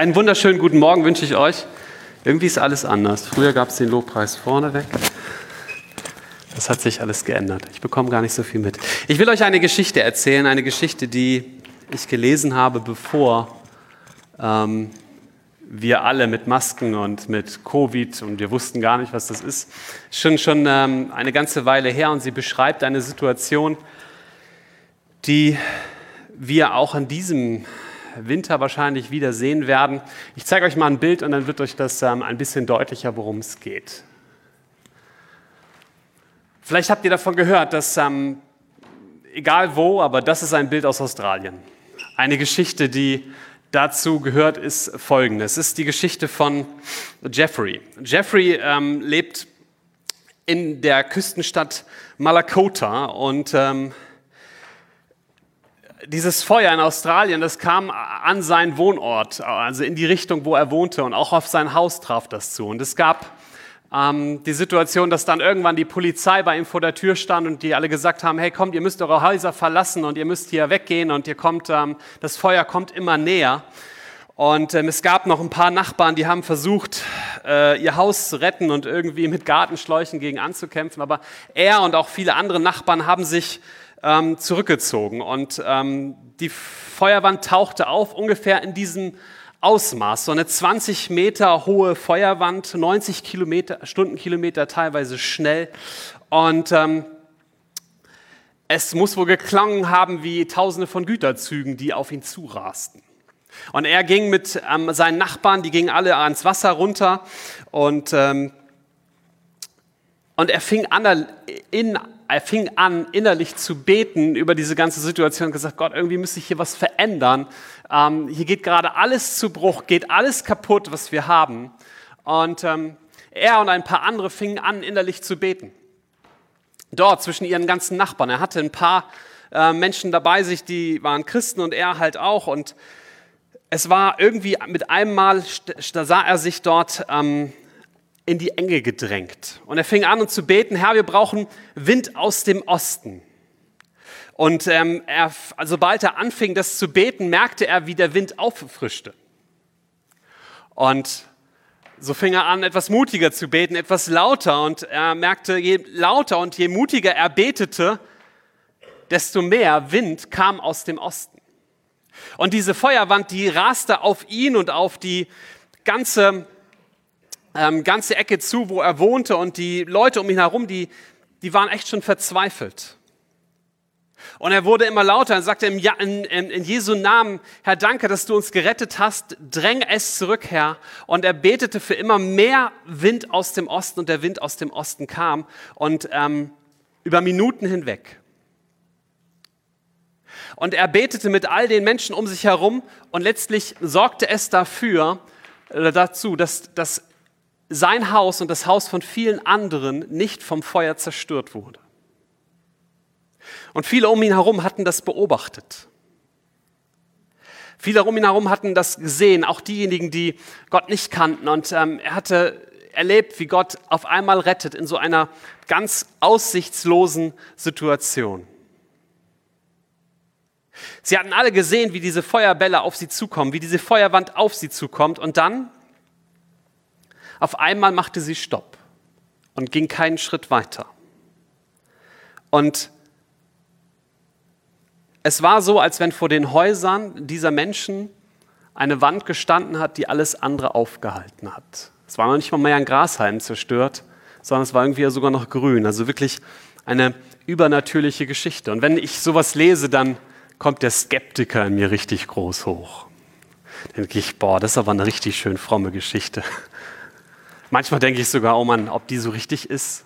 Einen wunderschönen guten Morgen wünsche ich euch. Irgendwie ist alles anders. Früher gab es den Lobpreis vorneweg. Das hat sich alles geändert. Ich bekomme gar nicht so viel mit. Ich will euch eine Geschichte erzählen, eine Geschichte, die ich gelesen habe, bevor ähm, wir alle mit Masken und mit Covid und wir wussten gar nicht, was das ist. Schon schon ähm, eine ganze Weile her und sie beschreibt eine Situation, die wir auch an diesem Winter wahrscheinlich wieder sehen werden. Ich zeige euch mal ein Bild und dann wird euch das ähm, ein bisschen deutlicher, worum es geht. Vielleicht habt ihr davon gehört, dass ähm, egal wo, aber das ist ein Bild aus Australien. Eine Geschichte, die dazu gehört, ist folgende. Es ist die Geschichte von Jeffrey. Jeffrey ähm, lebt in der Küstenstadt Malakota und ähm, dieses Feuer in Australien, das kam an seinen Wohnort, also in die Richtung, wo er wohnte und auch auf sein Haus traf das zu. Und es gab ähm, die Situation, dass dann irgendwann die Polizei bei ihm vor der Tür stand und die alle gesagt haben, hey kommt, ihr müsst eure Häuser verlassen und ihr müsst hier weggehen und ihr kommt, ähm, das Feuer kommt immer näher. Und ähm, es gab noch ein paar Nachbarn, die haben versucht, äh, ihr Haus zu retten und irgendwie mit Gartenschläuchen gegen anzukämpfen. Aber er und auch viele andere Nachbarn haben sich ähm, zurückgezogen. Und ähm, die Feuerwand tauchte auf ungefähr in diesem Ausmaß. So eine 20 Meter hohe Feuerwand, 90 Kilometer, Stundenkilometer teilweise schnell. Und ähm, es muss wohl geklangen haben wie Tausende von Güterzügen, die auf ihn zurasten. Und er ging mit ähm, seinen Nachbarn, die gingen alle ans Wasser runter und, ähm, und er fing an, in, er fing an, innerlich zu beten über diese ganze Situation und gesagt, Gott, irgendwie müsste ich hier was verändern. Ähm, hier geht gerade alles zu Bruch, geht alles kaputt, was wir haben. Und ähm, er und ein paar andere fingen an, innerlich zu beten. Dort zwischen ihren ganzen Nachbarn. Er hatte ein paar äh, Menschen dabei sich, die waren Christen und er halt auch. Und es war irgendwie mit einem Mal, da sah er sich dort ähm, in die Enge gedrängt. Und er fing an zu beten, Herr, wir brauchen Wind aus dem Osten. Und ähm, er, also sobald er anfing, das zu beten, merkte er, wie der Wind auffrischte. Und so fing er an, etwas mutiger zu beten, etwas lauter. Und er merkte, je lauter und je mutiger er betete, desto mehr Wind kam aus dem Osten. Und diese Feuerwand, die raste auf ihn und auf die ganze ähm, ganze Ecke zu, wo er wohnte und die Leute um ihn herum, die, die waren echt schon verzweifelt. Und er wurde immer lauter und sagte in, in, in Jesu Namen, Herr, danke, dass du uns gerettet hast, dräng es zurück, Herr. Und er betete für immer mehr Wind aus dem Osten und der Wind aus dem Osten kam und ähm, über Minuten hinweg. Und er betete mit all den Menschen um sich herum und letztlich sorgte es dafür, äh, dazu, dass, dass sein Haus und das Haus von vielen anderen nicht vom Feuer zerstört wurde. Und viele um ihn herum hatten das beobachtet. Viele um ihn herum hatten das gesehen, auch diejenigen, die Gott nicht kannten. Und ähm, er hatte erlebt, wie Gott auf einmal rettet in so einer ganz aussichtslosen Situation. Sie hatten alle gesehen, wie diese Feuerbälle auf sie zukommen, wie diese Feuerwand auf sie zukommt. Und dann auf einmal machte sie Stopp und ging keinen Schritt weiter. Und es war so, als wenn vor den Häusern dieser Menschen eine Wand gestanden hat, die alles andere aufgehalten hat. Es war noch nicht mal mehr ein Grashalm zerstört, sondern es war irgendwie sogar noch grün. Also wirklich eine übernatürliche Geschichte. Und wenn ich sowas lese, dann kommt der Skeptiker in mir richtig groß hoch. Dann denke ich, boah, das ist aber eine richtig schön fromme Geschichte. Manchmal denke ich sogar, oh Mann, ob die so richtig ist.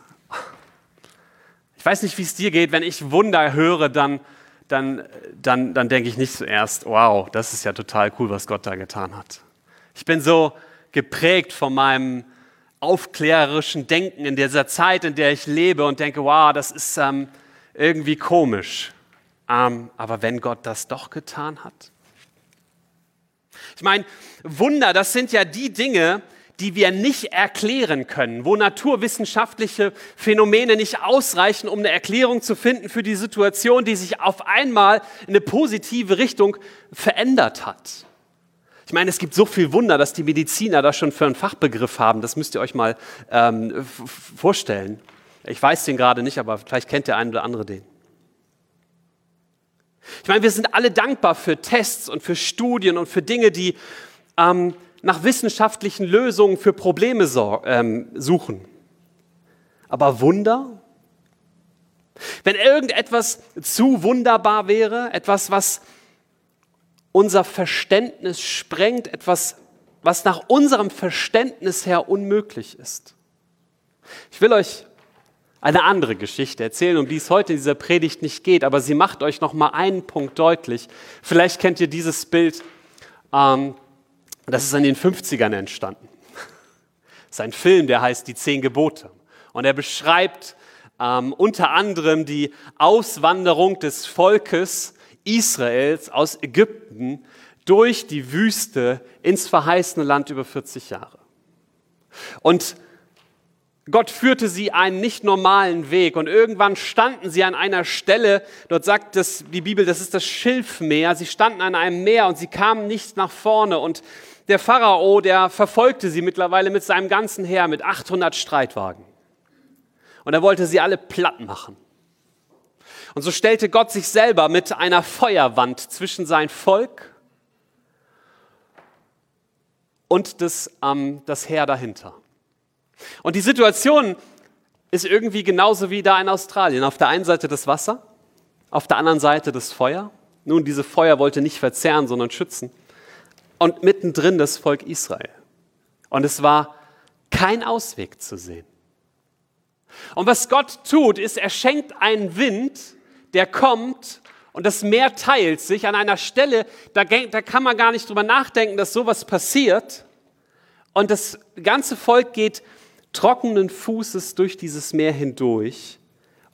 Ich weiß nicht, wie es dir geht. Wenn ich Wunder höre, dann, dann, dann, dann denke ich nicht zuerst, wow, das ist ja total cool, was Gott da getan hat. Ich bin so geprägt von meinem aufklärerischen Denken in dieser Zeit, in der ich lebe und denke, wow, das ist ähm, irgendwie komisch. Ähm, aber wenn Gott das doch getan hat? Ich meine, Wunder, das sind ja die Dinge, die wir nicht erklären können, wo naturwissenschaftliche Phänomene nicht ausreichen, um eine Erklärung zu finden für die Situation, die sich auf einmal in eine positive Richtung verändert hat. Ich meine, es gibt so viel Wunder, dass die Mediziner da schon für einen Fachbegriff haben. Das müsst ihr euch mal ähm, vorstellen. Ich weiß den gerade nicht, aber vielleicht kennt der eine oder andere den. Ich meine, wir sind alle dankbar für Tests und für Studien und für Dinge, die ähm, nach wissenschaftlichen Lösungen für Probleme so, ähm, suchen. Aber Wunder? Wenn irgendetwas zu wunderbar wäre, etwas, was unser Verständnis sprengt, etwas, was nach unserem Verständnis her unmöglich ist. Ich will euch eine andere Geschichte erzählen, um die es heute in dieser Predigt nicht geht, aber sie macht euch noch mal einen Punkt deutlich. Vielleicht kennt ihr dieses Bild. Ähm, das ist in den 50ern entstanden. Das ist ein Film, der heißt Die Zehn Gebote. Und er beschreibt ähm, unter anderem die Auswanderung des Volkes Israels aus Ägypten durch die Wüste ins verheißene Land über 40 Jahre. Und Gott führte sie einen nicht normalen Weg und irgendwann standen sie an einer Stelle, dort sagt das, die Bibel, das ist das Schilfmeer, sie standen an einem Meer und sie kamen nicht nach vorne und der Pharao, der verfolgte sie mittlerweile mit seinem ganzen Heer, mit 800 Streitwagen. Und er wollte sie alle platt machen. Und so stellte Gott sich selber mit einer Feuerwand zwischen sein Volk und das, ähm, das Heer dahinter. Und die Situation ist irgendwie genauso wie da in Australien. Auf der einen Seite das Wasser, auf der anderen Seite das Feuer. Nun, diese Feuer wollte nicht verzehren, sondern schützen. Und mittendrin das Volk Israel. Und es war kein Ausweg zu sehen. Und was Gott tut, ist, er schenkt einen Wind, der kommt und das Meer teilt sich an einer Stelle, da, da kann man gar nicht drüber nachdenken, dass sowas passiert. Und das ganze Volk geht trockenen Fußes durch dieses Meer hindurch.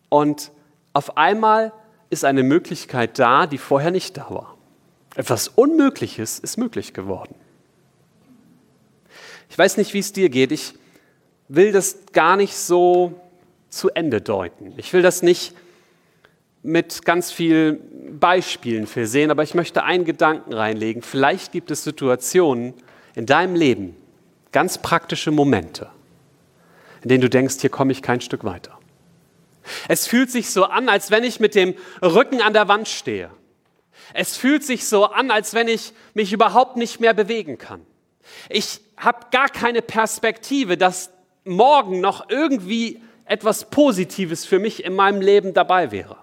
Und auf einmal ist eine Möglichkeit da, die vorher nicht da war. Etwas Unmögliches ist möglich geworden. Ich weiß nicht, wie es dir geht. Ich will das gar nicht so zu Ende deuten. Ich will das nicht mit ganz vielen Beispielen versehen, aber ich möchte einen Gedanken reinlegen. Vielleicht gibt es Situationen in deinem Leben, ganz praktische Momente, in denen du denkst, hier komme ich kein Stück weiter. Es fühlt sich so an, als wenn ich mit dem Rücken an der Wand stehe. Es fühlt sich so an, als wenn ich mich überhaupt nicht mehr bewegen kann. Ich habe gar keine Perspektive, dass morgen noch irgendwie etwas Positives für mich in meinem Leben dabei wäre.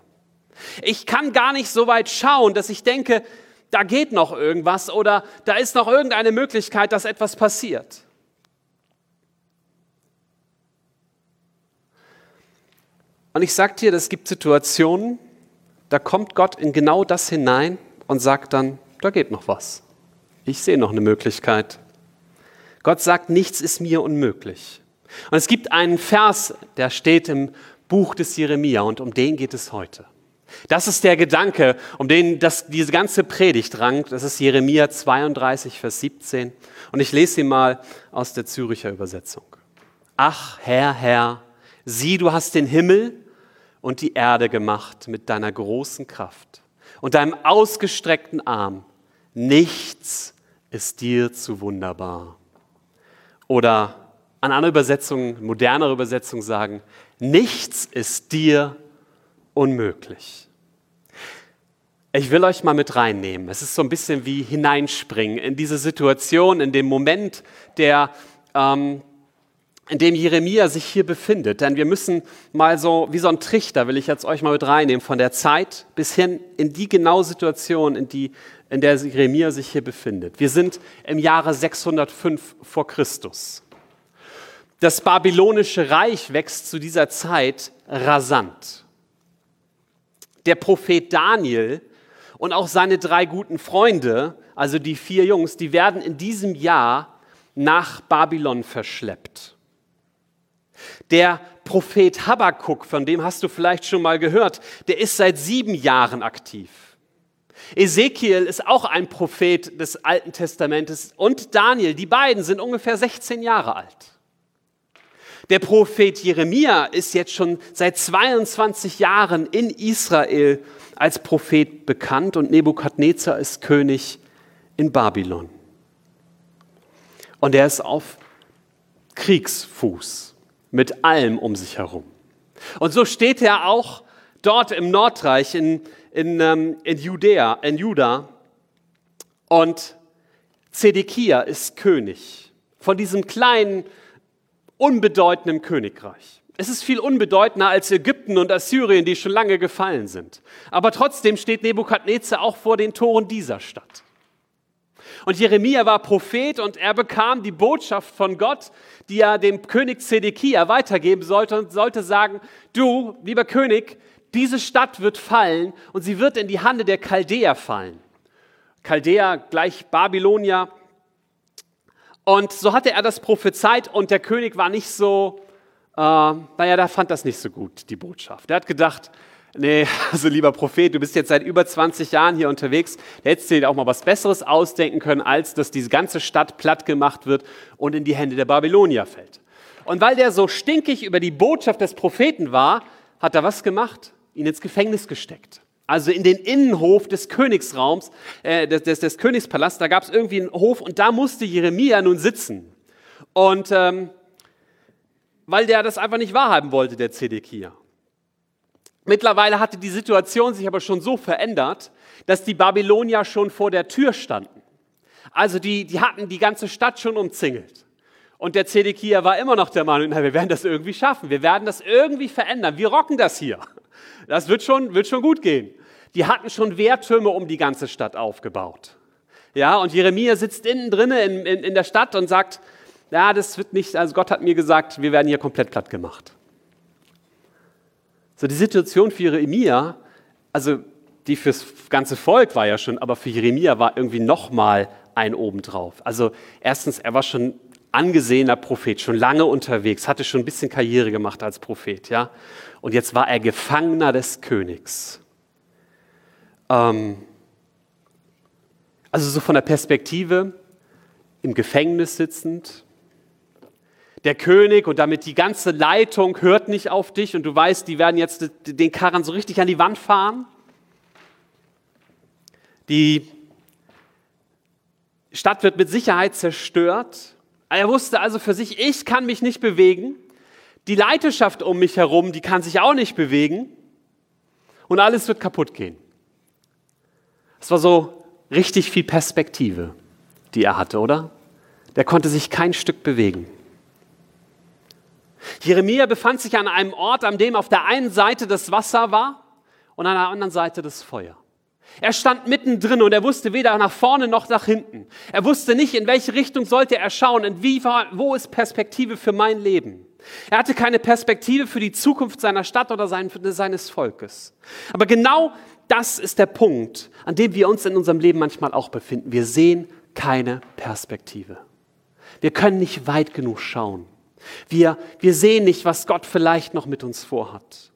Ich kann gar nicht so weit schauen, dass ich denke, da geht noch irgendwas oder da ist noch irgendeine Möglichkeit, dass etwas passiert. Und ich sage dir, es gibt Situationen, da kommt Gott in genau das hinein und sagt dann, da geht noch was. Ich sehe noch eine Möglichkeit. Gott sagt, nichts ist mir unmöglich. Und es gibt einen Vers, der steht im Buch des Jeremia und um den geht es heute. Das ist der Gedanke, um den das, diese ganze Predigt rankt. Das ist Jeremia 32, Vers 17. Und ich lese ihn mal aus der Züricher Übersetzung. Ach, Herr, Herr, sieh, du hast den Himmel und die Erde gemacht mit deiner großen Kraft und deinem ausgestreckten Arm. Nichts ist dir zu wunderbar. Oder an anderen Übersetzungen, modernere Übersetzungen sagen, nichts ist dir unmöglich. Ich will euch mal mit reinnehmen. Es ist so ein bisschen wie hineinspringen in diese Situation, in dem Moment, der, ähm, in dem Jeremia sich hier befindet. Denn wir müssen mal so, wie so ein Trichter, will ich jetzt euch mal mit reinnehmen, von der Zeit bis hin in die genaue Situation, in, die, in der Jeremia sich hier befindet. Wir sind im Jahre 605 vor Christus. Das babylonische Reich wächst zu dieser Zeit rasant. Der Prophet Daniel und auch seine drei guten Freunde, also die vier Jungs, die werden in diesem Jahr nach Babylon verschleppt. Der Prophet Habakkuk, von dem hast du vielleicht schon mal gehört, der ist seit sieben Jahren aktiv. Ezekiel ist auch ein Prophet des Alten Testamentes und Daniel, die beiden sind ungefähr 16 Jahre alt. Der Prophet Jeremia ist jetzt schon seit 22 Jahren in Israel als Prophet bekannt und Nebukadnezar ist König in Babylon. Und er ist auf Kriegsfuß mit allem um sich herum. Und so steht er auch dort im Nordreich in, in, ähm, in, Judäa, in Juda. Und Zedekia ist König von diesem kleinen, unbedeutenden Königreich. Es ist viel unbedeutender als Ägypten und Assyrien, die schon lange gefallen sind. Aber trotzdem steht Nebukadnezar auch vor den Toren dieser Stadt. Und Jeremia war Prophet und er bekam die Botschaft von Gott, die er dem König Zedekia weitergeben sollte und sollte sagen, du, lieber König, diese Stadt wird fallen und sie wird in die Hände der Chaldäer fallen. Chaldäer gleich Babylonier. Und so hatte er das prophezeit und der König war nicht so, äh, naja, der fand das nicht so gut, die Botschaft. Er hat gedacht, nee, also lieber Prophet, du bist jetzt seit über 20 Jahren hier unterwegs, da hättest du dir auch mal was Besseres ausdenken können, als dass diese ganze Stadt platt gemacht wird und in die Hände der Babylonier fällt. Und weil der so stinkig über die Botschaft des Propheten war, hat er was gemacht? Ihn ins Gefängnis gesteckt. Also in den Innenhof des Königsraums, äh, des, des, des Königspalasts, da gab es irgendwie einen Hof und da musste Jeremia nun sitzen. Und ähm, weil der das einfach nicht wahrhaben wollte, der Zedekia. Mittlerweile hatte die Situation sich aber schon so verändert, dass die Babylonier schon vor der Tür standen. Also die, die hatten die ganze Stadt schon umzingelt. Und der Zedekia war immer noch der Meinung, na, wir werden das irgendwie schaffen, wir werden das irgendwie verändern, wir rocken das hier. Das wird schon, wird schon gut gehen. Die hatten schon Wehrtürme um die ganze Stadt aufgebaut. Ja, und Jeremia sitzt innen drinnen in, in, in der Stadt und sagt, ja, das wird nicht, also Gott hat mir gesagt, wir werden hier komplett platt gemacht. So die Situation für Jeremia, also die fürs ganze Volk war ja schon, aber für Jeremia war irgendwie nochmal ein obendrauf. Also erstens, er war schon angesehener Prophet, schon lange unterwegs, hatte schon ein bisschen Karriere gemacht als Prophet, ja. Und jetzt war er Gefangener des Königs. Ähm, also so von der Perspektive im Gefängnis sitzend, der König und damit die ganze Leitung hört nicht auf dich und du weißt, die werden jetzt den Karren so richtig an die Wand fahren. Die Stadt wird mit Sicherheit zerstört. Er wusste also für sich, ich kann mich nicht bewegen. Die Leiterschaft um mich herum, die kann sich auch nicht bewegen. Und alles wird kaputt gehen. Es war so richtig viel Perspektive, die er hatte, oder? Der konnte sich kein Stück bewegen. Jeremia befand sich an einem Ort, an dem auf der einen Seite das Wasser war und an der anderen Seite das Feuer. Er stand mittendrin und er wusste weder nach vorne noch nach hinten. Er wusste nicht, in welche Richtung sollte er schauen, in wie, wo ist Perspektive für mein Leben. Er hatte keine Perspektive für die Zukunft seiner Stadt oder sein, seines Volkes. Aber genau das ist der Punkt, an dem wir uns in unserem Leben manchmal auch befinden. Wir sehen keine Perspektive. Wir können nicht weit genug schauen. Wir, wir sehen nicht, was Gott vielleicht noch mit uns vorhat.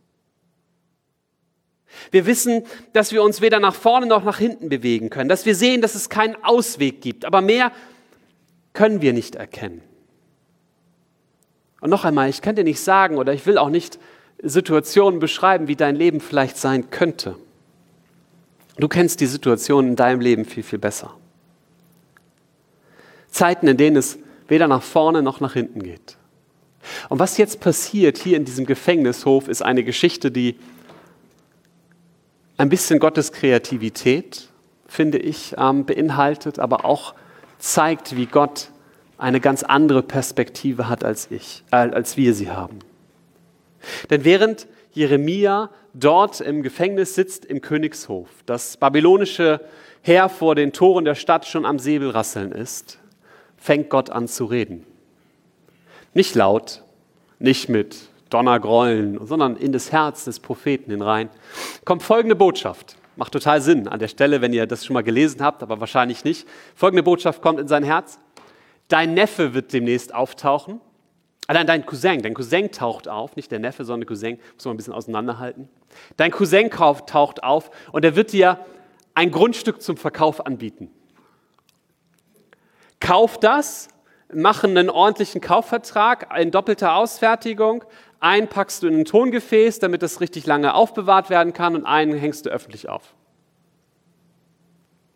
Wir wissen, dass wir uns weder nach vorne noch nach hinten bewegen können, dass wir sehen, dass es keinen Ausweg gibt, aber mehr können wir nicht erkennen. Und noch einmal, ich kann dir nicht sagen oder ich will auch nicht Situationen beschreiben, wie dein Leben vielleicht sein könnte. Du kennst die Situation in deinem Leben viel, viel besser. Zeiten, in denen es weder nach vorne noch nach hinten geht. Und was jetzt passiert hier in diesem Gefängnishof, ist eine Geschichte, die ein bisschen Gottes Kreativität, finde ich, ähm, beinhaltet, aber auch zeigt, wie Gott eine ganz andere Perspektive hat als ich, äh, als wir sie haben. Denn während Jeremia dort im Gefängnis sitzt im Königshof, das babylonische Heer vor den Toren der Stadt schon am Säbelrasseln ist, fängt Gott an zu reden. Nicht laut, nicht mit Donnergrollen, sondern in das Herz des Propheten hinein, kommt folgende Botschaft. Macht total Sinn an der Stelle, wenn ihr das schon mal gelesen habt, aber wahrscheinlich nicht. Folgende Botschaft kommt in sein Herz. Dein Neffe wird demnächst auftauchen. Allein dein Cousin, dein Cousin taucht auf, nicht der Neffe, sondern der Cousin, muss man ein bisschen auseinanderhalten. Dein Cousin taucht auf und er wird dir ein Grundstück zum Verkauf anbieten. Kauf das machen einen ordentlichen Kaufvertrag in doppelter Ausfertigung. Einen packst du in ein Tongefäß, damit das richtig lange aufbewahrt werden kann und einen hängst du öffentlich auf.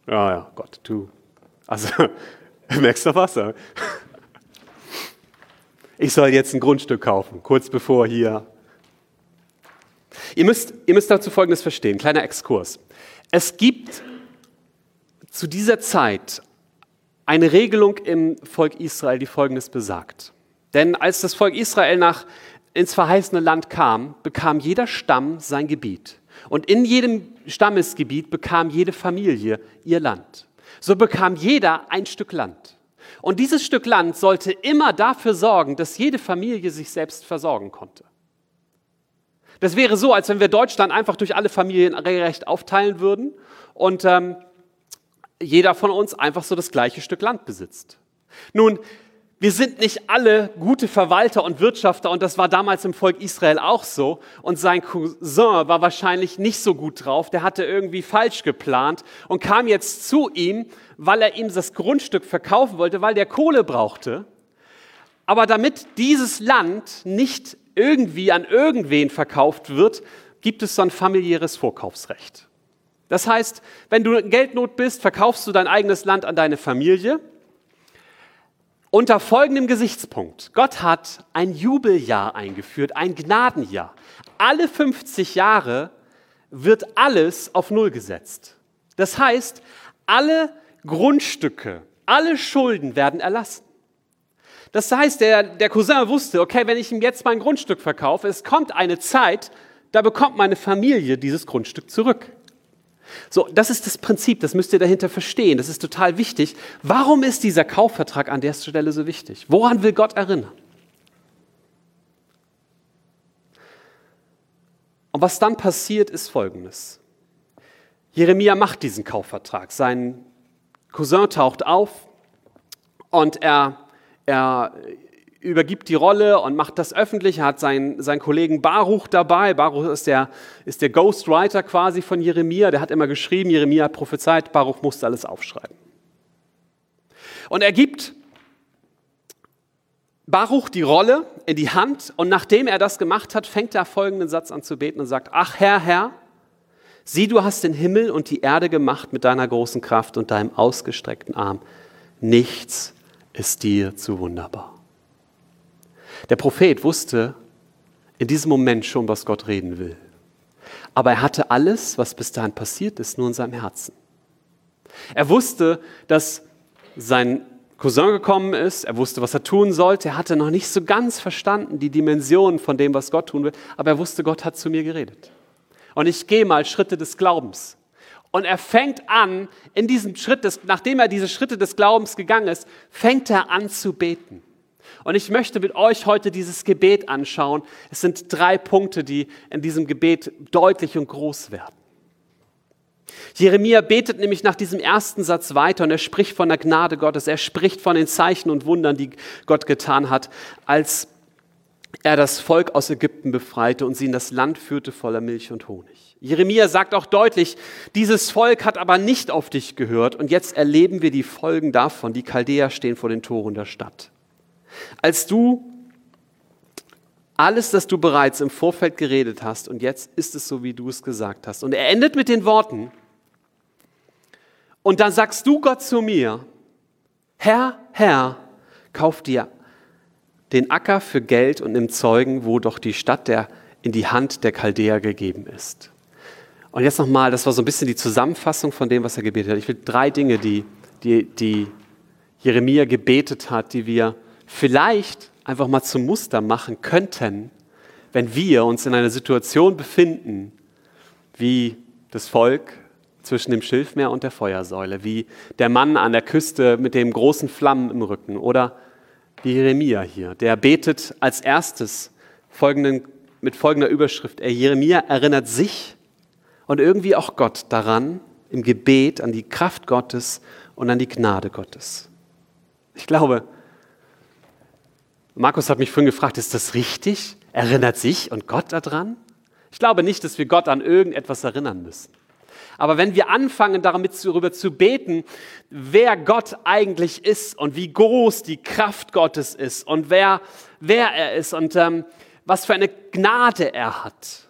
Ja, ja, Gott, du. Also, merkst du was? ich soll jetzt ein Grundstück kaufen, kurz bevor hier. Ihr müsst, ihr müsst dazu Folgendes verstehen, kleiner Exkurs. Es gibt zu dieser Zeit eine Regelung im Volk Israel, die Folgendes besagt. Denn als das Volk Israel nach, ins verheißene Land kam, bekam jeder Stamm sein Gebiet. Und in jedem Stammesgebiet bekam jede Familie ihr Land. So bekam jeder ein Stück Land. Und dieses Stück Land sollte immer dafür sorgen, dass jede Familie sich selbst versorgen konnte. Das wäre so, als wenn wir Deutschland einfach durch alle Familien regelrecht aufteilen würden und ähm, jeder von uns einfach so das gleiche Stück Land besitzt. Nun, wir sind nicht alle gute Verwalter und Wirtschafter und das war damals im Volk Israel auch so. Und sein Cousin war wahrscheinlich nicht so gut drauf, der hatte irgendwie falsch geplant und kam jetzt zu ihm, weil er ihm das Grundstück verkaufen wollte, weil der Kohle brauchte. Aber damit dieses Land nicht irgendwie an irgendwen verkauft wird, gibt es so ein familiäres Vorkaufsrecht. Das heißt, wenn du in Geldnot bist, verkaufst du dein eigenes Land an deine Familie unter folgendem Gesichtspunkt. Gott hat ein Jubeljahr eingeführt, ein Gnadenjahr. Alle 50 Jahre wird alles auf Null gesetzt. Das heißt, alle Grundstücke, alle Schulden werden erlassen. Das heißt, der, der Cousin wusste, okay, wenn ich ihm jetzt mein Grundstück verkaufe, es kommt eine Zeit, da bekommt meine Familie dieses Grundstück zurück. So, das ist das Prinzip, das müsst ihr dahinter verstehen. Das ist total wichtig. Warum ist dieser Kaufvertrag an der Stelle so wichtig? Woran will Gott erinnern? Und was dann passiert, ist Folgendes. Jeremia macht diesen Kaufvertrag. Sein Cousin taucht auf und er, er übergibt die Rolle und macht das öffentlich. Er hat seinen, seinen Kollegen Baruch dabei. Baruch ist der, ist der Ghostwriter quasi von Jeremia. Der hat immer geschrieben, Jeremia hat prophezeit, Baruch musste alles aufschreiben. Und er gibt Baruch die Rolle in die Hand und nachdem er das gemacht hat, fängt er folgenden Satz an zu beten und sagt, ach Herr, Herr, sieh, du hast den Himmel und die Erde gemacht mit deiner großen Kraft und deinem ausgestreckten Arm. Nichts ist dir zu wunderbar. Der Prophet wusste in diesem Moment schon, was Gott reden will. Aber er hatte alles, was bis dahin passiert ist, nur in seinem Herzen. Er wusste, dass sein Cousin gekommen ist, er wusste, was er tun sollte, er hatte noch nicht so ganz verstanden die Dimensionen von dem, was Gott tun will, aber er wusste, Gott hat zu mir geredet. Und ich gehe mal Schritte des Glaubens. Und er fängt an, in diesem Schritt, des, nachdem er diese Schritte des Glaubens gegangen ist, fängt er an zu beten. Und ich möchte mit euch heute dieses Gebet anschauen. Es sind drei Punkte, die in diesem Gebet deutlich und groß werden. Jeremia betet nämlich nach diesem ersten Satz weiter und er spricht von der Gnade Gottes. Er spricht von den Zeichen und Wundern, die Gott getan hat, als er das Volk aus Ägypten befreite und sie in das Land führte voller Milch und Honig. Jeremia sagt auch deutlich, dieses Volk hat aber nicht auf dich gehört und jetzt erleben wir die Folgen davon. Die Chaldäer stehen vor den Toren der Stadt. Als du alles, das du bereits im Vorfeld geredet hast, und jetzt ist es so, wie du es gesagt hast. Und er endet mit den Worten, und dann sagst du Gott zu mir, Herr, Herr, kauf dir den Acker für Geld und nimm Zeugen, wo doch die Stadt der, in die Hand der Chaldäer gegeben ist. Und jetzt nochmal, das war so ein bisschen die Zusammenfassung von dem, was er gebetet hat. Ich will drei Dinge, die, die, die Jeremia gebetet hat, die wir vielleicht einfach mal zum Muster machen könnten, wenn wir uns in einer Situation befinden, wie das Volk zwischen dem Schilfmeer und der Feuersäule, wie der Mann an der Küste mit dem großen Flammen im Rücken oder wie Jeremia hier, der betet als erstes folgenden, mit folgender Überschrift. Er, Jeremia erinnert sich und irgendwie auch Gott daran, im Gebet an die Kraft Gottes und an die Gnade Gottes. Ich glaube, Markus hat mich vorhin gefragt, ist das richtig? Erinnert sich und Gott daran? Ich glaube nicht, dass wir Gott an irgendetwas erinnern müssen. Aber wenn wir anfangen, darüber zu beten, wer Gott eigentlich ist und wie groß die Kraft Gottes ist und wer, wer er ist und ähm, was für eine Gnade er hat,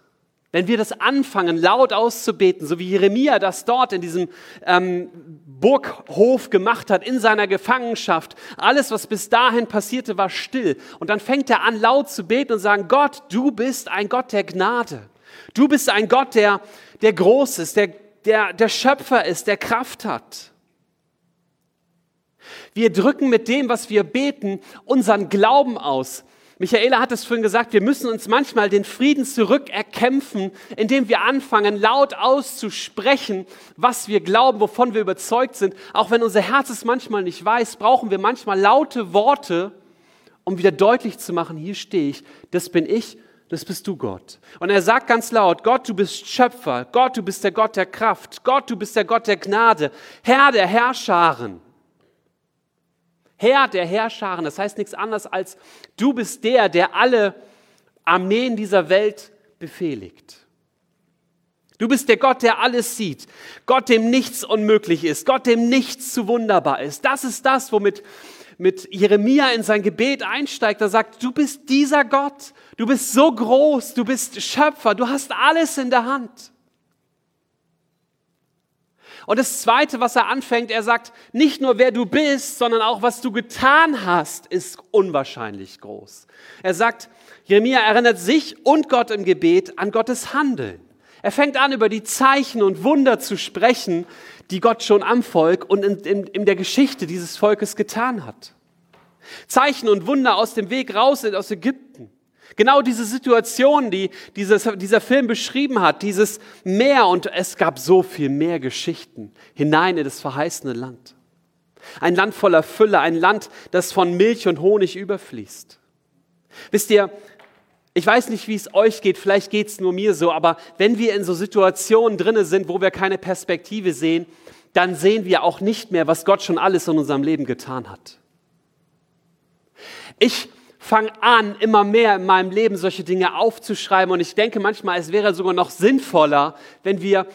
wenn wir das anfangen, laut auszubeten, so wie Jeremia das dort in diesem ähm, Burghof gemacht hat, in seiner Gefangenschaft, alles, was bis dahin passierte, war still. Und dann fängt er an, laut zu beten und sagen, Gott, du bist ein Gott der Gnade. Du bist ein Gott, der, der groß ist, der, der, der Schöpfer ist, der Kraft hat. Wir drücken mit dem, was wir beten, unseren Glauben aus. Michaela hat es vorhin gesagt, wir müssen uns manchmal den Frieden zurückerkämpfen, indem wir anfangen, laut auszusprechen, was wir glauben, wovon wir überzeugt sind. Auch wenn unser Herz es manchmal nicht weiß, brauchen wir manchmal laute Worte, um wieder deutlich zu machen, hier stehe ich, das bin ich, das bist du Gott. Und er sagt ganz laut, Gott, du bist Schöpfer, Gott, du bist der Gott der Kraft, Gott, du bist der Gott der Gnade, Herr der Herrscharen. Herr der Herrscharen. Das heißt nichts anderes als, du bist der, der alle Armeen dieser Welt befehligt. Du bist der Gott, der alles sieht. Gott, dem nichts unmöglich ist. Gott, dem nichts zu wunderbar ist. Das ist das, womit mit Jeremia in sein Gebet einsteigt. Er sagt, du bist dieser Gott. Du bist so groß. Du bist Schöpfer. Du hast alles in der Hand. Und das Zweite, was er anfängt, er sagt, nicht nur wer du bist, sondern auch was du getan hast, ist unwahrscheinlich groß. Er sagt, Jeremia erinnert sich und Gott im Gebet an Gottes Handeln. Er fängt an, über die Zeichen und Wunder zu sprechen, die Gott schon am Volk und in, in, in der Geschichte dieses Volkes getan hat. Zeichen und Wunder aus dem Weg raus aus Ägypten. Genau diese Situation, die dieses, dieser Film beschrieben hat, dieses Meer und es gab so viel mehr Geschichten hinein in das verheißene Land. Ein Land voller Fülle, ein Land, das von Milch und Honig überfließt. Wisst ihr, ich weiß nicht, wie es euch geht, vielleicht geht es nur mir so, aber wenn wir in so Situationen drinne sind, wo wir keine Perspektive sehen, dann sehen wir auch nicht mehr, was Gott schon alles in unserem Leben getan hat. Ich fange an, immer mehr in meinem Leben solche Dinge aufzuschreiben. Und ich denke manchmal, es wäre sogar noch sinnvoller, wenn wir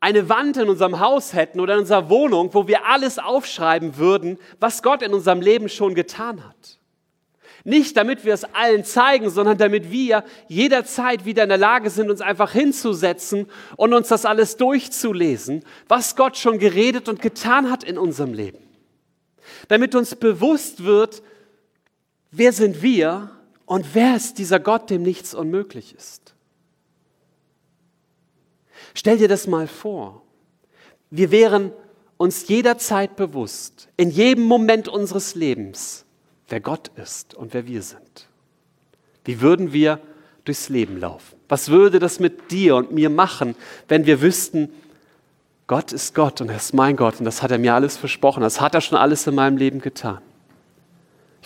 eine Wand in unserem Haus hätten oder in unserer Wohnung, wo wir alles aufschreiben würden, was Gott in unserem Leben schon getan hat. Nicht damit wir es allen zeigen, sondern damit wir jederzeit wieder in der Lage sind, uns einfach hinzusetzen und uns das alles durchzulesen, was Gott schon geredet und getan hat in unserem Leben. Damit uns bewusst wird, wer sind wir und wer ist dieser Gott, dem nichts unmöglich ist? Stell dir das mal vor. Wir wären uns jederzeit bewusst, in jedem Moment unseres Lebens, wer Gott ist und wer wir sind. Wie würden wir durchs Leben laufen? Was würde das mit dir und mir machen, wenn wir wüssten, Gott ist Gott und er ist mein Gott und das hat er mir alles versprochen, das hat er schon alles in meinem Leben getan.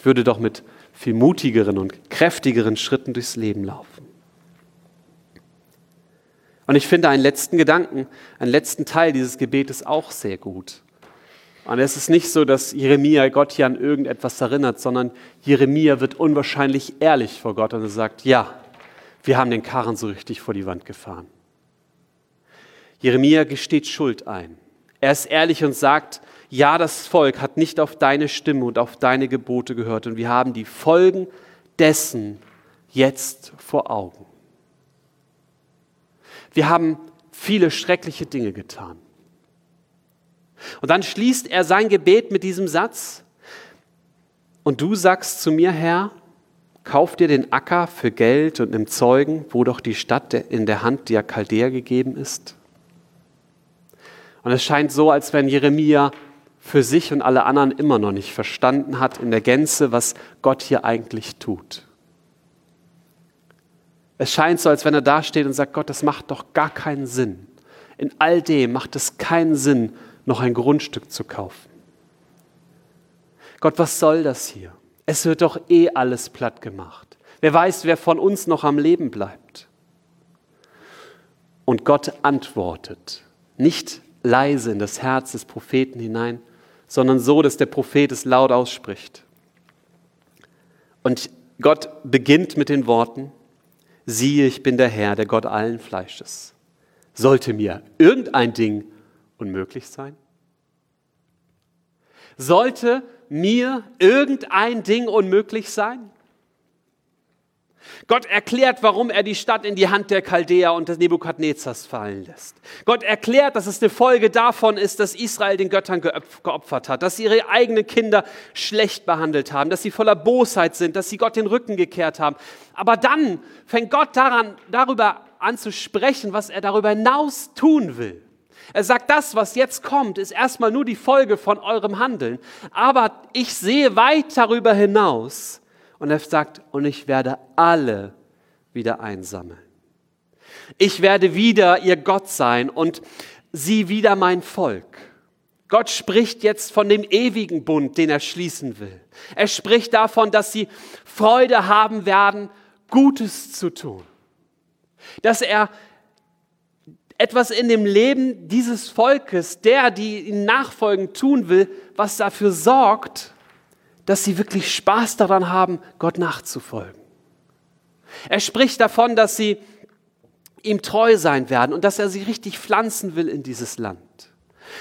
Ich würde doch mit viel mutigeren und kräftigeren Schritten durchs Leben laufen. Und ich finde einen letzten Gedanken, einen letzten Teil dieses Gebetes auch sehr gut. Und es ist nicht so, dass Jeremia Gott hier an irgendetwas erinnert, sondern Jeremia wird unwahrscheinlich ehrlich vor Gott und er sagt, ja, wir haben den Karren so richtig vor die Wand gefahren. Jeremia gesteht Schuld ein. Er ist ehrlich und sagt, ja, das Volk hat nicht auf deine Stimme und auf deine Gebote gehört und wir haben die Folgen dessen jetzt vor Augen. Wir haben viele schreckliche Dinge getan. Und dann schließt er sein Gebet mit diesem Satz, und du sagst zu mir, Herr, kauf dir den Acker für Geld und nimm Zeugen, wo doch die Stadt in der Hand der Chaldäer gegeben ist. Und es scheint so, als wenn Jeremia für sich und alle anderen immer noch nicht verstanden hat in der Gänze, was Gott hier eigentlich tut. Es scheint so, als wenn er da steht und sagt, Gott, das macht doch gar keinen Sinn. In all dem macht es keinen Sinn, noch ein Grundstück zu kaufen. Gott, was soll das hier? Es wird doch eh alles platt gemacht. Wer weiß, wer von uns noch am Leben bleibt. Und Gott antwortet, nicht leise in das Herz des Propheten hinein, sondern so, dass der Prophet es laut ausspricht. Und Gott beginnt mit den Worten, siehe, ich bin der Herr, der Gott allen Fleisches. Sollte mir irgendein Ding unmöglich sein? Sollte mir irgendein Ding unmöglich sein? Gott erklärt, warum er die Stadt in die Hand der Chaldäer und des Nebukadnezars fallen lässt. Gott erklärt, dass es eine Folge davon ist, dass Israel den Göttern geopfert hat, dass sie ihre eigenen Kinder schlecht behandelt haben, dass sie voller Bosheit sind, dass sie Gott den Rücken gekehrt haben. Aber dann fängt Gott daran, darüber an zu sprechen, was er darüber hinaus tun will. Er sagt, das, was jetzt kommt, ist erstmal nur die Folge von eurem Handeln. Aber ich sehe weit darüber hinaus und er sagt, und ich werde alle wieder einsammeln. Ich werde wieder ihr Gott sein und sie wieder mein Volk. Gott spricht jetzt von dem ewigen Bund, den er schließen will. Er spricht davon, dass sie Freude haben werden, Gutes zu tun. Dass er etwas in dem Leben dieses Volkes, der, die ihn nachfolgen, tun will, was dafür sorgt, dass sie wirklich Spaß daran haben, Gott nachzufolgen. Er spricht davon, dass sie ihm treu sein werden und dass er sie richtig pflanzen will in dieses Land.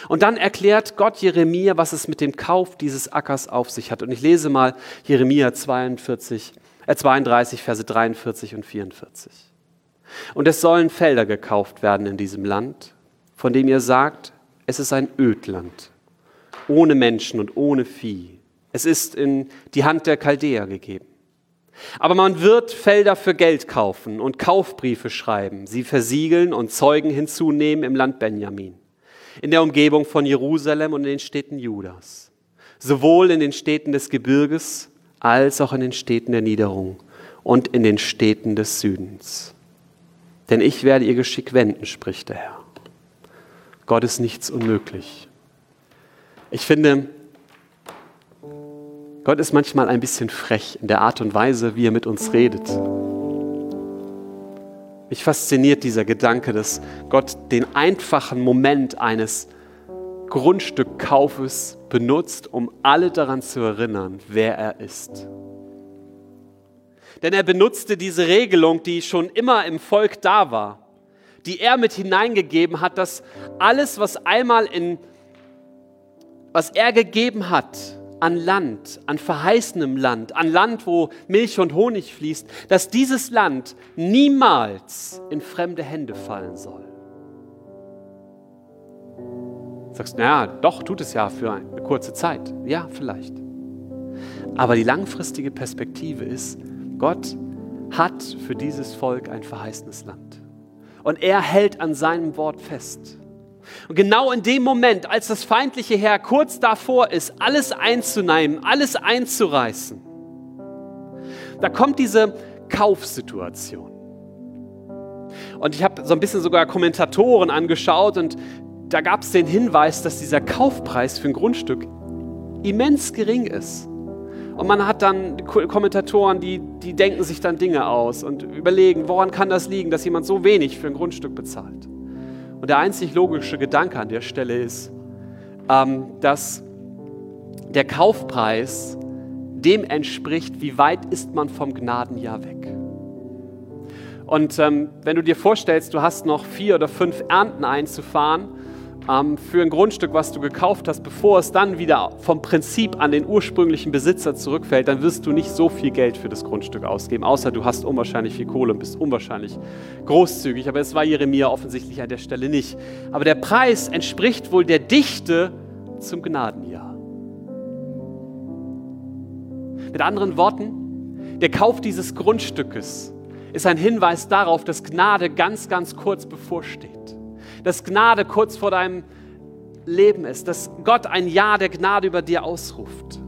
Und dann erklärt Gott Jeremia, was es mit dem Kauf dieses Ackers auf sich hat. Und ich lese mal Jeremia 42, äh 32, Verse 43 und 44. Und es sollen Felder gekauft werden in diesem Land, von dem ihr sagt, es ist ein Ödland, ohne Menschen und ohne Vieh es ist in die Hand der Chaldäer gegeben. Aber man wird Felder für Geld kaufen und Kaufbriefe schreiben, sie versiegeln und Zeugen hinzunehmen im Land Benjamin, in der Umgebung von Jerusalem und in den Städten Judas, sowohl in den Städten des Gebirges als auch in den Städten der Niederung und in den Städten des Südens. Denn ich werde ihr Geschick wenden, spricht der Herr. Gott ist nichts unmöglich. Ich finde, Gott ist manchmal ein bisschen frech in der Art und Weise, wie er mit uns redet. Mich fasziniert dieser Gedanke, dass Gott den einfachen Moment eines Grundstückkaufes benutzt, um alle daran zu erinnern, wer er ist. Denn er benutzte diese Regelung, die schon immer im Volk da war, die er mit hineingegeben hat, dass alles, was einmal in, was er gegeben hat, an Land, an verheißenem Land, an Land, wo Milch und Honig fließt, dass dieses Land niemals in fremde Hände fallen soll. Sagst, naja, doch, tut es ja für eine kurze Zeit. Ja, vielleicht. Aber die langfristige Perspektive ist, Gott hat für dieses Volk ein verheißenes Land. Und er hält an seinem Wort fest. Und genau in dem Moment, als das feindliche Heer kurz davor ist, alles einzunehmen, alles einzureißen, da kommt diese Kaufsituation. Und ich habe so ein bisschen sogar Kommentatoren angeschaut und da gab es den Hinweis, dass dieser Kaufpreis für ein Grundstück immens gering ist. Und man hat dann Kommentatoren, die, die denken sich dann Dinge aus und überlegen, woran kann das liegen, dass jemand so wenig für ein Grundstück bezahlt. Und der einzig logische Gedanke an der Stelle ist, ähm, dass der Kaufpreis dem entspricht, wie weit ist man vom Gnadenjahr weg. Und ähm, wenn du dir vorstellst, du hast noch vier oder fünf Ernten einzufahren, für ein Grundstück, was du gekauft hast, bevor es dann wieder vom Prinzip an den ursprünglichen Besitzer zurückfällt, dann wirst du nicht so viel Geld für das Grundstück ausgeben, außer du hast unwahrscheinlich viel Kohle und bist unwahrscheinlich großzügig. Aber es war Jeremia offensichtlich an der Stelle nicht. Aber der Preis entspricht wohl der Dichte zum Gnadenjahr. Mit anderen Worten, der Kauf dieses Grundstückes ist ein Hinweis darauf, dass Gnade ganz, ganz kurz bevorsteht dass Gnade kurz vor deinem Leben ist, dass Gott ein Ja der Gnade über dir ausruft.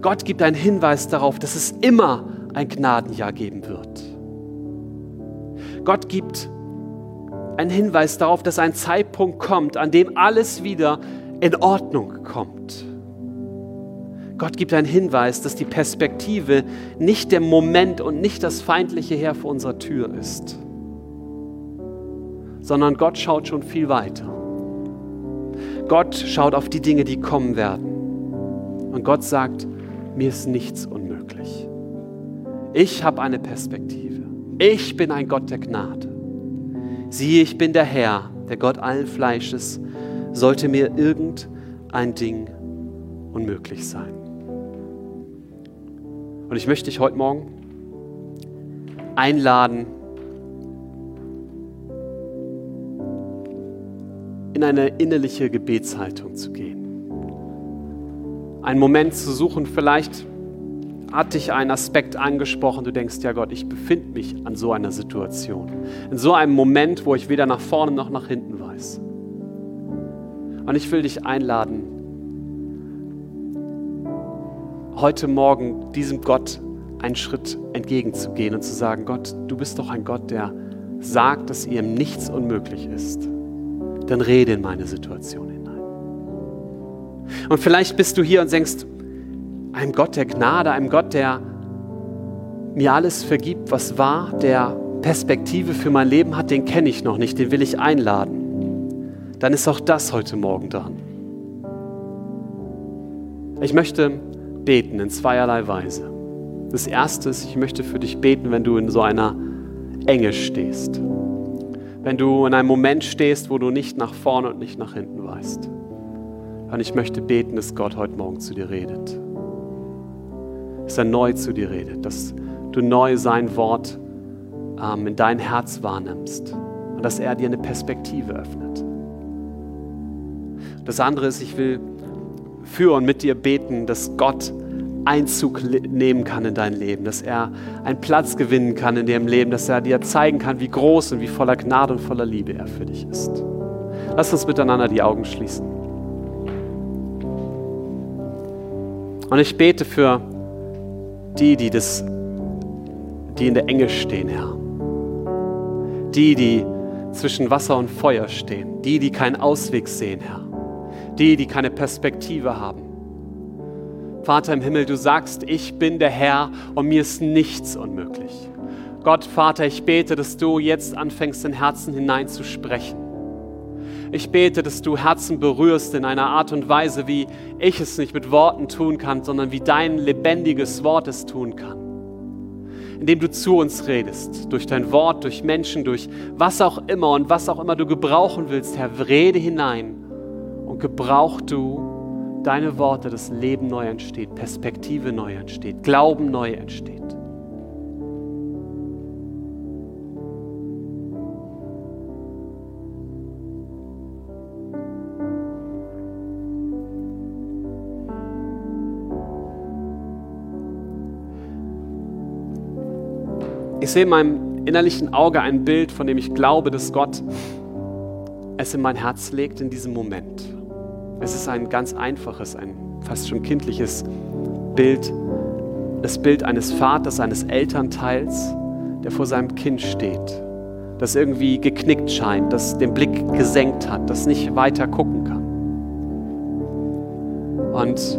Gott gibt einen Hinweis darauf, dass es immer ein Gnadenjahr geben wird. Gott gibt einen Hinweis darauf, dass ein Zeitpunkt kommt, an dem alles wieder in Ordnung kommt. Gott gibt einen Hinweis, dass die Perspektive nicht der Moment und nicht das feindliche Heer vor unserer Tür ist sondern Gott schaut schon viel weiter. Gott schaut auf die Dinge, die kommen werden. Und Gott sagt, mir ist nichts unmöglich. Ich habe eine Perspektive. Ich bin ein Gott der Gnade. Siehe, ich bin der Herr, der Gott allen Fleisches. Sollte mir irgendein Ding unmöglich sein. Und ich möchte dich heute Morgen einladen, in eine innerliche Gebetshaltung zu gehen. Einen Moment zu suchen, vielleicht hat dich ein Aspekt angesprochen, du denkst, ja Gott, ich befinde mich an so einer Situation. In so einem Moment, wo ich weder nach vorne noch nach hinten weiß. Und ich will dich einladen, heute Morgen diesem Gott einen Schritt entgegenzugehen und zu sagen, Gott, du bist doch ein Gott, der sagt, dass ihm nichts unmöglich ist. Dann rede in meine Situation hinein. Und vielleicht bist du hier und denkst, einem Gott der Gnade, einem Gott, der mir alles vergibt, was war, der Perspektive für mein Leben hat, den kenne ich noch nicht, den will ich einladen. Dann ist auch das heute Morgen dran. Ich möchte beten in zweierlei Weise. Das erste ist, ich möchte für dich beten, wenn du in so einer Enge stehst. Wenn du in einem Moment stehst, wo du nicht nach vorne und nicht nach hinten weißt. Und ich möchte beten, dass Gott heute Morgen zu dir redet dass er neu zu dir redet, dass du neu sein Wort ähm, in dein Herz wahrnimmst und dass er dir eine Perspektive öffnet. Das andere ist, ich will für und mit dir beten, dass Gott Einzug nehmen kann in dein Leben, dass er einen Platz gewinnen kann in dem Leben, dass er dir zeigen kann, wie groß und wie voller Gnade und voller Liebe er für dich ist. Lass uns miteinander die Augen schließen. Und ich bete für die, die, das, die in der Enge stehen, Herr. Die, die zwischen Wasser und Feuer stehen. Die, die keinen Ausweg sehen, Herr. Die, die keine Perspektive haben. Vater im Himmel, du sagst, ich bin der Herr und mir ist nichts unmöglich. Gott, Vater, ich bete, dass du jetzt anfängst, in Herzen hineinzusprechen ich bete, dass du Herzen berührst in einer Art und Weise, wie ich es nicht mit Worten tun kann, sondern wie dein lebendiges Wort es tun kann. Indem du zu uns redest, durch dein Wort, durch Menschen, durch was auch immer und was auch immer du gebrauchen willst, Herr, rede hinein und gebrauch du deine Worte, dass Leben neu entsteht, Perspektive neu entsteht, Glauben neu entsteht. Ich sehe in meinem innerlichen Auge ein Bild, von dem ich glaube, dass Gott es in mein Herz legt in diesem Moment. Es ist ein ganz einfaches, ein fast schon kindliches Bild. Das Bild eines Vaters, eines Elternteils, der vor seinem Kind steht, das irgendwie geknickt scheint, das den Blick gesenkt hat, das nicht weiter gucken kann. Und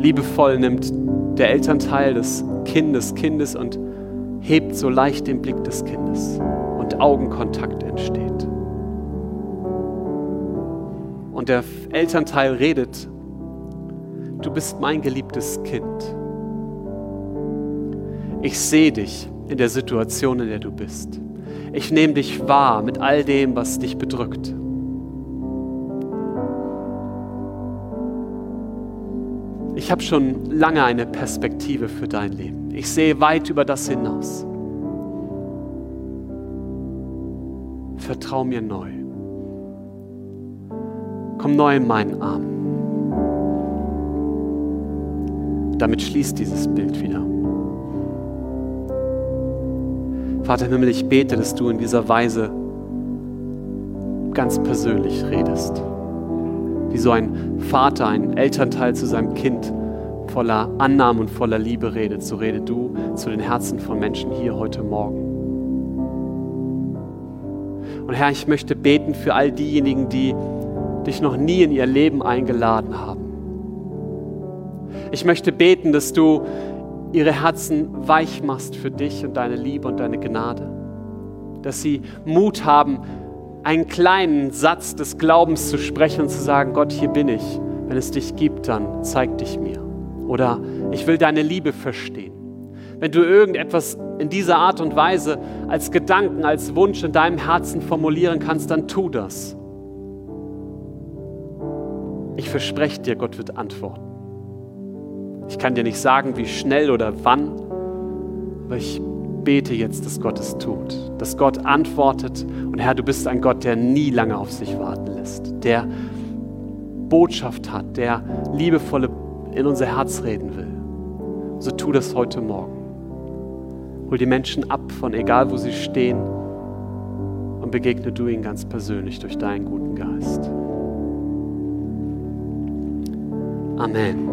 liebevoll nimmt der Elternteil des Kindes, Kindes und hebt so leicht den Blick des Kindes und Augenkontakt entsteht. Und der Elternteil redet, du bist mein geliebtes Kind. Ich sehe dich in der Situation, in der du bist. Ich nehme dich wahr mit all dem, was dich bedrückt. Ich habe schon lange eine Perspektive für dein Leben. Ich sehe weit über das hinaus. Vertrau mir neu. Komm neu in meinen Arm. Damit schließt dieses Bild wieder. Vater im Himmel, ich bete, dass du in dieser Weise ganz persönlich redest wie so ein Vater, ein Elternteil zu seinem Kind voller Annahme und voller Liebe redet, so rede du zu den Herzen von Menschen hier heute Morgen. Und Herr, ich möchte beten für all diejenigen, die dich noch nie in ihr Leben eingeladen haben. Ich möchte beten, dass du ihre Herzen weich machst für dich und deine Liebe und deine Gnade. Dass sie Mut haben, einen kleinen Satz des Glaubens zu sprechen und zu sagen, Gott, hier bin ich. Wenn es dich gibt, dann zeig dich mir. Oder ich will deine Liebe verstehen. Wenn du irgendetwas in dieser Art und Weise als Gedanken, als Wunsch in deinem Herzen formulieren kannst, dann tu das. Ich verspreche dir, Gott wird antworten. Ich kann dir nicht sagen, wie schnell oder wann, aber ich bete jetzt, dass Gott es tut, dass Gott antwortet. Und Herr, du bist ein Gott, der nie lange auf sich warten lässt, der Botschaft hat, der liebevolle in unser Herz reden will. So tu das heute Morgen. Hol die Menschen ab von egal, wo sie stehen und begegne du ihnen ganz persönlich durch deinen guten Geist. 아멘.